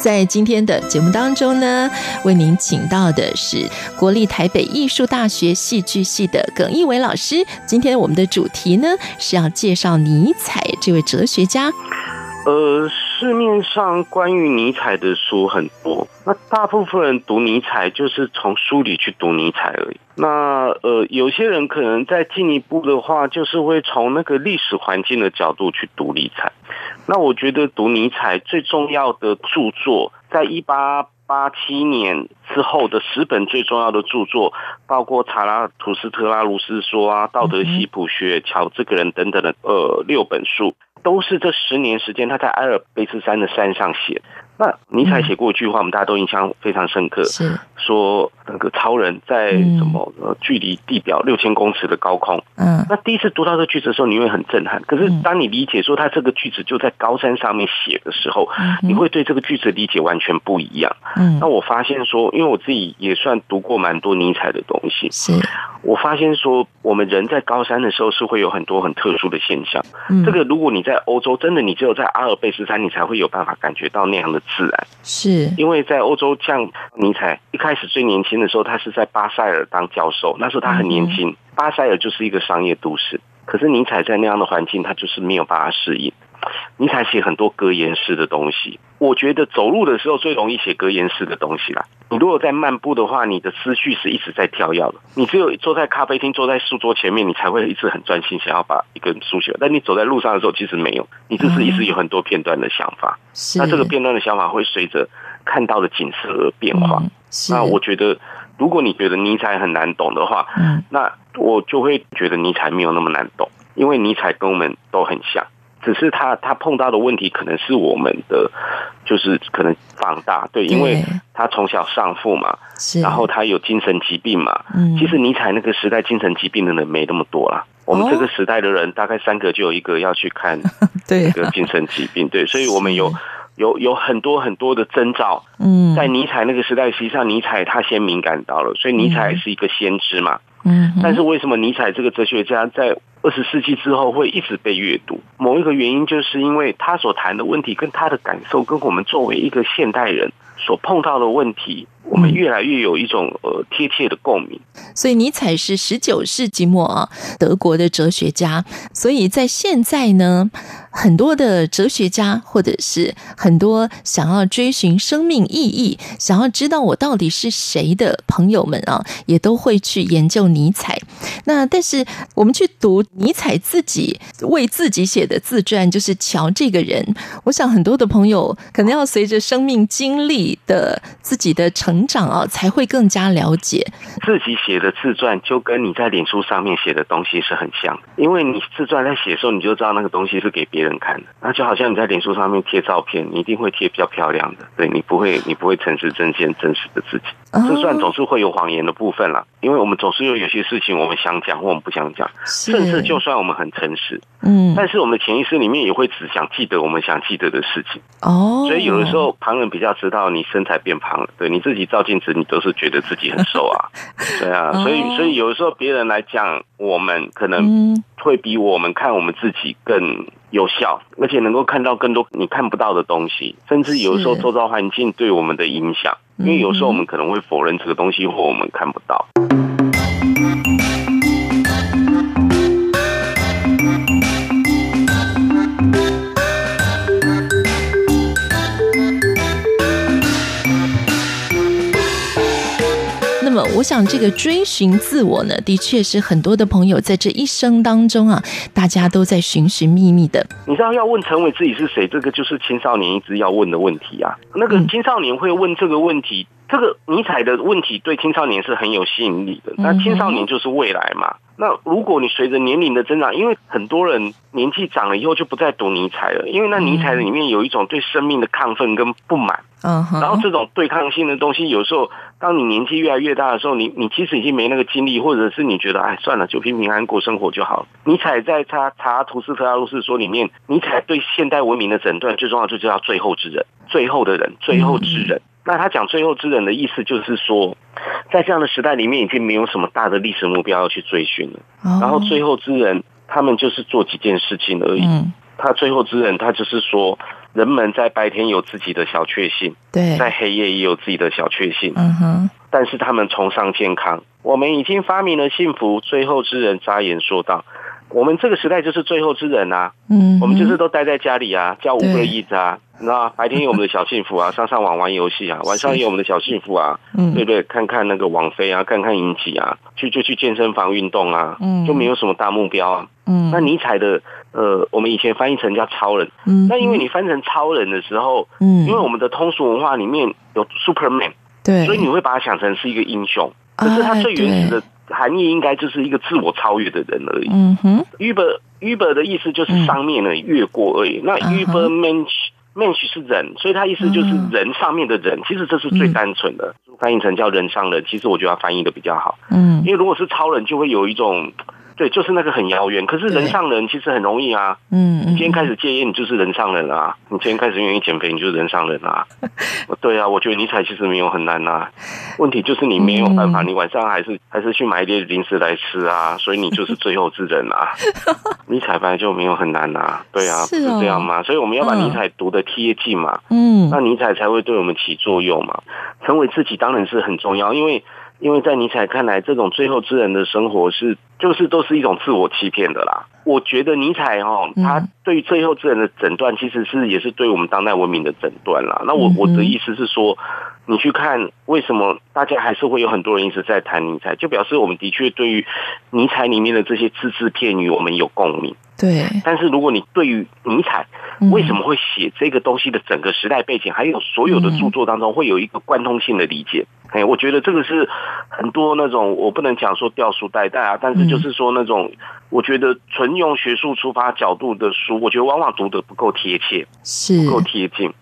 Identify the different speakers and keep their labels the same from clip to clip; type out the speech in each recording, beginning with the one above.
Speaker 1: 在今天的节目当中呢，为您请到的是国立台北艺术大学戏剧系的耿一伟老师。今天我们的主题呢，是要介绍尼采这位哲学家。
Speaker 2: 呃，市面上关于尼采的书很多，那大部分人读尼采就是从书里去读尼采而已。那呃，有些人可能再进一步的话，就是会从那个历史环境的角度去读尼采。那我觉得读尼采最重要的著作，在一八八七年之后的十本最重要的著作，包括查拉图斯特拉如是说啊、道德西普学、乔这个人等等的呃六本书。都是这十年时间，他在阿尔卑斯山的山上写。那尼采写过一句话，我们大家都印象非常深刻，是说那个超人在什么呃距离地表六千公尺的高空。嗯，那第一次读到这句子的时候，你会很震撼。可是当你理解说他这个句子就在高山上面写的时候，你会对这个句子理解完全不一样。嗯，那我发现说，因为我自己也算读过蛮多尼采的东西，是我发现说，我们人在高山的时候是会有很多很特殊的现象。嗯，这个如果你在欧洲，真的你只有在阿尔卑斯山，你才会有办法感觉到那样的。自然是因为在欧洲，像尼采一开始最年轻的时候，他是在巴塞尔当教授，那时候他很年轻。巴塞尔就是一个商业都市，可是尼采在那样的环境，他就是没有办法适应。尼采写很多格言式的东西，我觉得走路的时候最容易写格言式的东西啦。你如果在漫步的话，你的思绪是一直在跳跃的。你只有坐在咖啡厅，坐在书桌前面，你才会一直很专心，想要把一个书写。但你走在路上的时候，其实没有，你只是一直有很多片段的想法。那这个片段的想法会随着看到的景色而变化。那我觉得，如果你觉得尼采很难懂的话，那我就会觉得尼采没有那么难懂，因为尼采跟我们都很像。只是他他碰到的问题可能是我们的，就是可能放大，对，因为他从小丧父嘛，然后他有精神疾病嘛。嗯。其实尼采那个时代精神疾病的人没那么多啦，我们这个时代的人大概三个就有一个要去看 这个精神疾病，对，所以我们有有有很多很多的征兆。嗯，在尼采那个时代，实际上尼采他先敏感到了，所以尼采是一个先知嘛。嗯，但是为什么尼采这个哲学家在二十世纪之后会一直被阅读？某一个原因就是因为他所谈的问题跟他的感受，跟我们作为一个现代人所碰到的问题，我们越来越有一种呃贴切的共鸣。
Speaker 1: 所以尼采是十九世纪末啊，德国的哲学家。所以在现在呢，很多的哲学家或者是很多想要追寻生命意义、想要知道我到底是谁的朋友们啊，也都会去研究尼采。那但是我们去读尼采自己为自己写的自传，就是乔这个人。我想很多的朋友可能要随着生命经历的自己的成长啊，才会更加了解
Speaker 2: 自己写的自传，就跟你在脸书上面写的东西是很像的。因为你自传在写的时候，你就知道那个东西是给别人看的。那就好像你在脸书上面贴照片，你一定会贴比较漂亮的，对，你不会，你不会诚实呈现真实的自己。自传总是会有谎言的部分啦，因为我们总是有有些事情我们想讲或我们不想讲，甚至就算我们很诚实，嗯，但是我们的潜意识里面也会只想记得我们想记得的事情。哦，所以有的时候旁人比较知道你身材变胖了，对，你自己照镜子，你都是觉得自己很瘦啊，对啊，所以所以有的时候别人来讲我们可能会比我们看我们自己更有效，而且能够看到更多你看不到的东西，甚至有的时候周遭环境对我们的影响，因为有时候我们可能会否认这个东西或我们看不到。
Speaker 1: 我想这个追寻自我呢，的确是很多的朋友在这一生当中啊，大家都在寻寻觅觅的。
Speaker 2: 你知道要问陈伟自己是谁，这个就是青少年一直要问的问题啊。那个青少年会问这个问题。嗯这个尼采的问题对青少年是很有吸引力的。那青少年就是未来嘛。那如果你随着年龄的增长，因为很多人年纪长了以后就不再读尼采了，因为那尼采里面有一种对生命的亢奋跟不满。嗯，然后这种对抗性的东西，有时候当你年纪越来越大的时候，你你其实已经没那个精力，或者是你觉得哎算了，就平平安安过生活就好了。尼采在他查图斯特拉如是说里面，尼采对现代文明的诊断最重要就叫最后之人，最后的人，最后之人。那他讲最后之人的意思就是说，在这样的时代里面，已经没有什么大的历史目标要去追寻了。然后最后之人，他们就是做几件事情而已。他最后之人，他就是说，人们在白天有自己的小确幸，对，在黑夜也有自己的小确幸。嗯哼。但是他们崇尚健康。我们已经发明了幸福。最后之人眨眼说道。我们这个时代就是最后之人啊，嗯，我们就是都待在家里啊，叫五个亿啊，你知道白天有我们的小幸福啊，上上网玩游戏啊，晚上有我们的小幸福啊，嗯，对不对？看看那个网飞啊，看看影集啊，去就去健身房运动啊，嗯，就没有什么大目标啊，嗯。那尼采的呃，我们以前翻译成叫超人，嗯，那因为你翻成超人的时候，嗯，因为我们的通俗文化里面有 Superman，对，所以你会把它想成是一个英雄，可是他最原始的。含义应该就是一个自我超越的人而已。嗯哼，Uber Uber 的意思就是上面的越过而已。那 Uber Mensch Mensch 是人，所以他意思就是人上面的人。其实这是最单纯的，翻译成叫人上人。其实我觉得他翻译的比较好。嗯，因为如果是超人，就会有一种。对，就是那个很遥远。可是人上人其实很容易啊。嗯，你今天开始戒烟，你就是人上人啊。你今天开始愿意减肥，你就是人上人啊。对啊，我觉得尼采其实没有很难啊。问题就是你没有办法，你晚上还是还是去买一点零食来吃啊。所以你就是最后之人啊。尼采本来就没有很难啊。对啊，是这样吗？所以我们要把尼采读的贴近嘛。嗯，那尼采才会对我们起作用嘛。成为自己当然是很重要，因为。因为在尼采看来，这种最后之人的生活是，就是都是一种自我欺骗的啦。我觉得尼采哈，他对于最后之人的诊断，其实是也是对我们当代文明的诊断啦。那我我的意思是说，你去看为什么大家还是会有很多人一直在谈尼采，就表示我们的确对于尼采里面的这些字字片语，我们有共鸣。对。但是如果你对于尼采为什么会写这个东西的整个时代背景，还有所有的著作当中，会有一个贯通性的理解。哎，我觉得这个是很多那种我不能讲说掉书袋袋啊，但是就是说那种我觉得纯用学术出发角度的书，我觉得往往读得不够贴切，是不够贴近。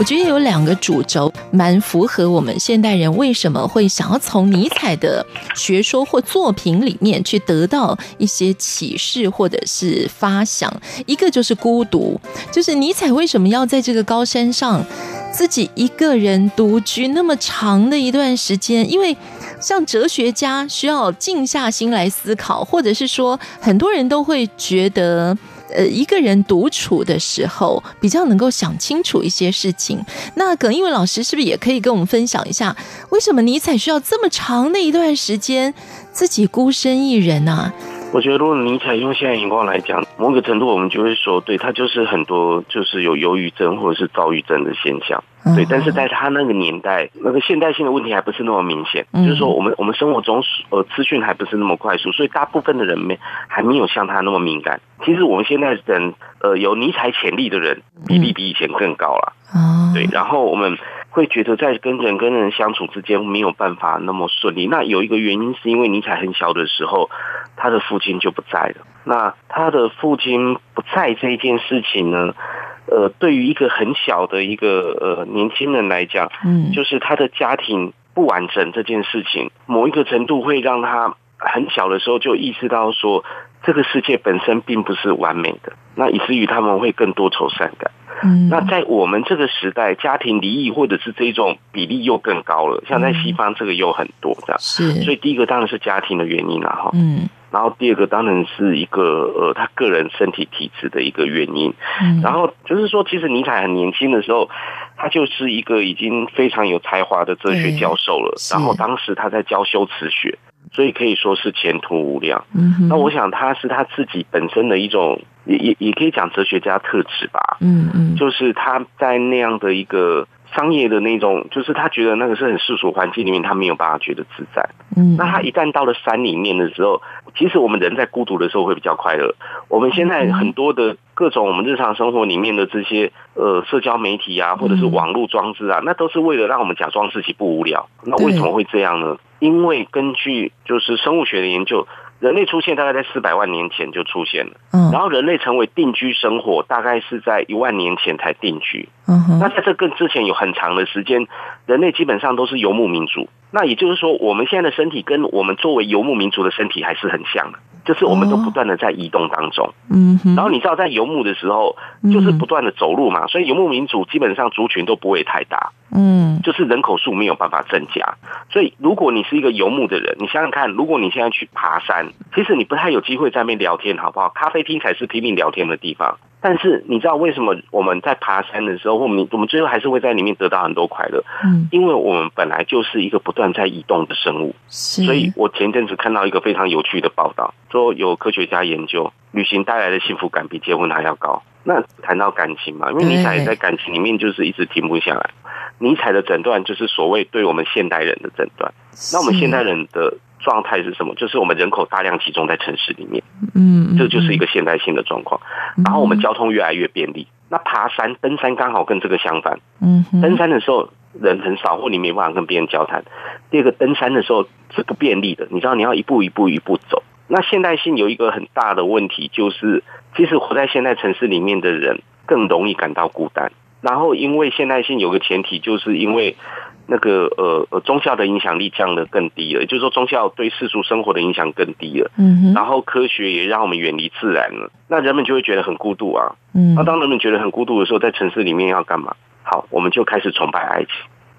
Speaker 1: 我觉得有两个主轴蛮符合我们现代人为什么会想要从尼采的学说或作品里面去得到一些启示或者是发想。一个就是孤独，就是尼采为什么要在这个高山上自己一个人独居那么长的一段时间？因为像哲学家需要静下心来思考，或者是说很多人都会觉得。呃，一个人独处的时候，比较能够想清楚一些事情。那耿一文老师是不是也可以跟我们分享一下，为什么尼采需要这么长的一段时间自己孤身一人呢、啊？
Speaker 2: 我觉得，如果尼采用现在眼光来讲，某个程度我们就会说，对，他就是很多就是有忧郁症或者是躁郁症的现象。对，但是在他那个年代，那个现代性的问题还不是那么明显，就是说我们我们生活中呃资讯还不是那么快速，所以大部分的人没还没有像他那么敏感。其实我们现在人呃有尼采潜力的人比例比以前更高了。对，然后我们会觉得在跟人跟人相处之间没有办法那么顺利。那有一个原因是因为尼采很小的时候，他的父亲就不在了。那他的父亲不在这一件事情呢？呃，对于一个很小的一个呃年轻人来讲，嗯，就是他的家庭不完整这件事情，某一个程度会让他很小的时候就意识到说，这个世界本身并不是完美的，那以至于他们会更多愁善感。嗯，那在我们这个时代，家庭离异或者是这种比例又更高了，像在西方这个又很多这样。是，所以第一个当然是家庭的原因了哈。嗯。然后第二个当然是一个呃，他个人身体体质的一个原因。嗯，然后就是说，其实尼采很年轻的时候，他就是一个已经非常有才华的哲学教授了。然后当时他在教修辞学，所以可以说是前途无量。
Speaker 1: 嗯哼，
Speaker 2: 那我想他是他自己本身的一种，也也也可以讲哲学家特质吧。
Speaker 1: 嗯嗯，
Speaker 2: 就是他在那样的一个商业的那种，就是他觉得那个是很世俗环境里面，他没有办法觉得自在。
Speaker 1: 嗯，
Speaker 2: 那他一旦到了山里面的时候，其实我们人在孤独的时候会比较快乐。我们现在很多的各种我们日常生活里面的这些呃社交媒体啊，或者是网络装置啊，那都是为了让我们假装自己不无聊。那为什么会这样呢？因为根据就是生物学的研究。人类出现大概在四百万年前就出现了，嗯，然后人类成为定居生活，大概是在一万年前才定居，嗯哼，那在这更之前有很长的时间，人类基本上都是游牧民族，那也就是说，我们现在的身体跟我们作为游牧民族的身体还是很像的。就是我们都不断的在移动当中，嗯，然后你知道在游牧的时候，就是不断的走路嘛，所以游牧民族基本上族群都不会太大，嗯，就是人口数没有办法增加，所以如果你是一个游牧的人，你想想看，如果你现在去爬山，其实你不太有机会在那边聊天，好不好？咖啡厅才是拼命聊天的地方。但是你知道为什么我们在爬山的时候，我们我们最后还是会在里面得到很多快乐？嗯，因为我们本来就是一个不断在移动的生物，所以我前阵子看到一个非常有趣的报道，说有科学家研究旅行带来的幸福感比结婚还要高。那谈到感情嘛，因为尼采在感情里面就是一直停不下来。尼采的诊断就是所谓对我们现代人的诊断。那我们现代人的。状态是什么？就是我们人口大量集中在城市里面，嗯，这就是一个现代性的状况。然后我们交通越来越便利，那爬山、登山刚好跟这个相反。嗯，登山的时候人很少，或你没办法跟别人交谈。第二个，登山的时候是不便利的，你知道你要一步一步一步走。那现代性有一个很大的问题，就是其实活在现代城市里面的人更容易感到孤单。然后因为现代性有个前提，就是因为。那个呃呃，宗教的影响力降得更低了，也就是说，宗教对世俗生活的影响更低了。嗯哼。然后科学也让我们远离自然了，那人们就会觉得很孤独啊。嗯。那当人们觉得很孤独的时候，在城市里面要干嘛？好，我们就开始崇拜爱情，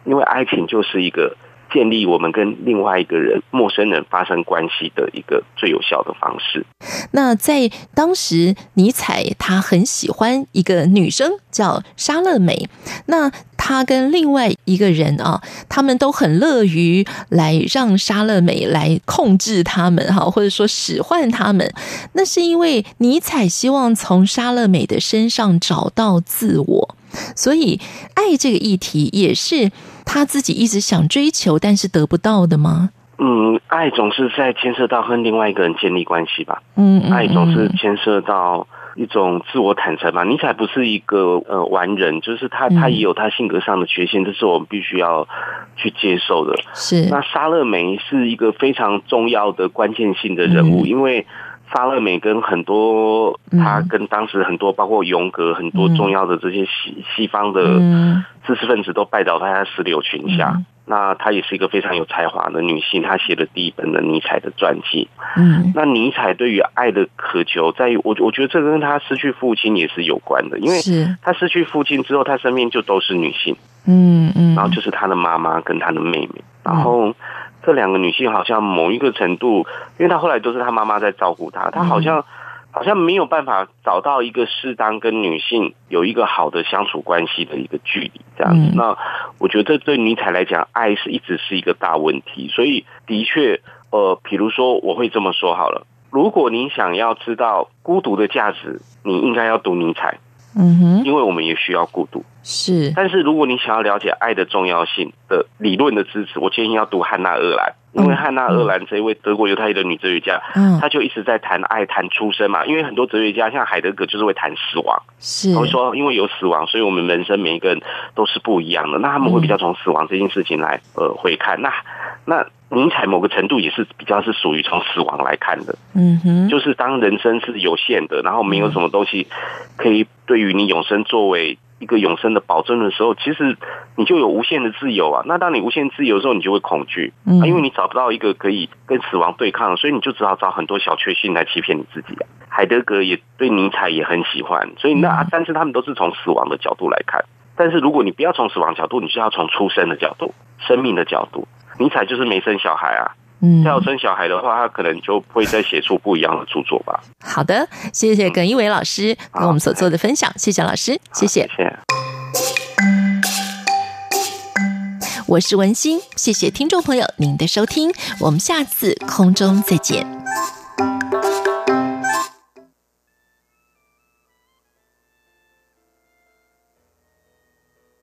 Speaker 2: 因为爱情就是一个。建立我们跟另外一个人、陌生人发生关系的一个最有效的方式。
Speaker 1: 那在当时，尼采他很喜欢一个女生叫莎乐美。那他跟另外一个人啊，他们都很乐于来让莎乐美来控制他们哈，或者说使唤他们。那是因为尼采希望从莎乐美的身上找到自我。所以，爱这个议题也是他自己一直想追求，但是得不到的吗？
Speaker 2: 嗯，爱总是在牵涉到和另外一个人建立关系吧。嗯，爱总是牵涉到一种自我坦诚吧。尼采不是一个呃完人，就是他他也有他性格上的缺陷，这是我们必须要去接受的。
Speaker 1: 是。
Speaker 2: 那莎乐美是一个非常重要的关键性的人物，因为。莎乐美跟很多，他跟当时很多，包括荣格很多重要的这些西西方的知识分子都拜倒在他石榴裙下。那她也是一个非常有才华的女性，她写了第一本的尼采的传记。嗯，那尼采对于爱的渴求，在于我我觉得这跟他失去父亲也是有关的，因为他失去父亲之后，他身边就都是女性。嗯嗯，然后就是他的妈妈跟他的妹妹，然后。这两个女性好像某一个程度，因为她后来都是她妈妈在照顾她，她好像好像没有办法找到一个适当跟女性有一个好的相处关系的一个距离，这样子。那我觉得这对尼采来讲，爱是一直是一个大问题。所以的确，呃，比如说我会这么说好了，如果你想要知道孤独的价值，你应该要读尼采。嗯哼，因为我们也需要孤独。
Speaker 1: 是，
Speaker 2: 但是如果你想要了解爱的重要性的理论的支持，我建议要读汉娜·鄂兰，因为汉娜·厄兰这一位德国犹太裔的女哲学家，嗯，她就一直在谈爱、谈出生嘛。因为很多哲学家像海德格就是会谈死亡，
Speaker 1: 是，
Speaker 2: 会说因为有死亡，所以我们人生每一个人都是不一样的。那他们会比较从死亡这件事情来呃回看。那那尼采某个程度也是比较是属于从死亡来看的，嗯哼，就是当人生是有限的，然后没有什么东西可以对于你永生作为。一个永生的保证的时候，其实你就有无限的自由啊。那当你无限自由的时候，你就会恐惧，嗯，因为你找不到一个可以跟死亡对抗，所以你就只好找很多小确幸来欺骗你自己啊。海德格也对尼采也很喜欢，所以那但是他们都是从死亡的角度来看。但是如果你不要从死亡角度，你就要从出生的角度、生命的角度。尼采就是没生小孩啊。嗯，要生小孩的话，他可能就会再写出不一样的著作吧。
Speaker 1: 好的，谢谢耿一伟老师跟我们所做的分享，谢谢老师，谢谢。谢谢。我是文心，谢谢听众朋友您的收听，我们下次空中再见。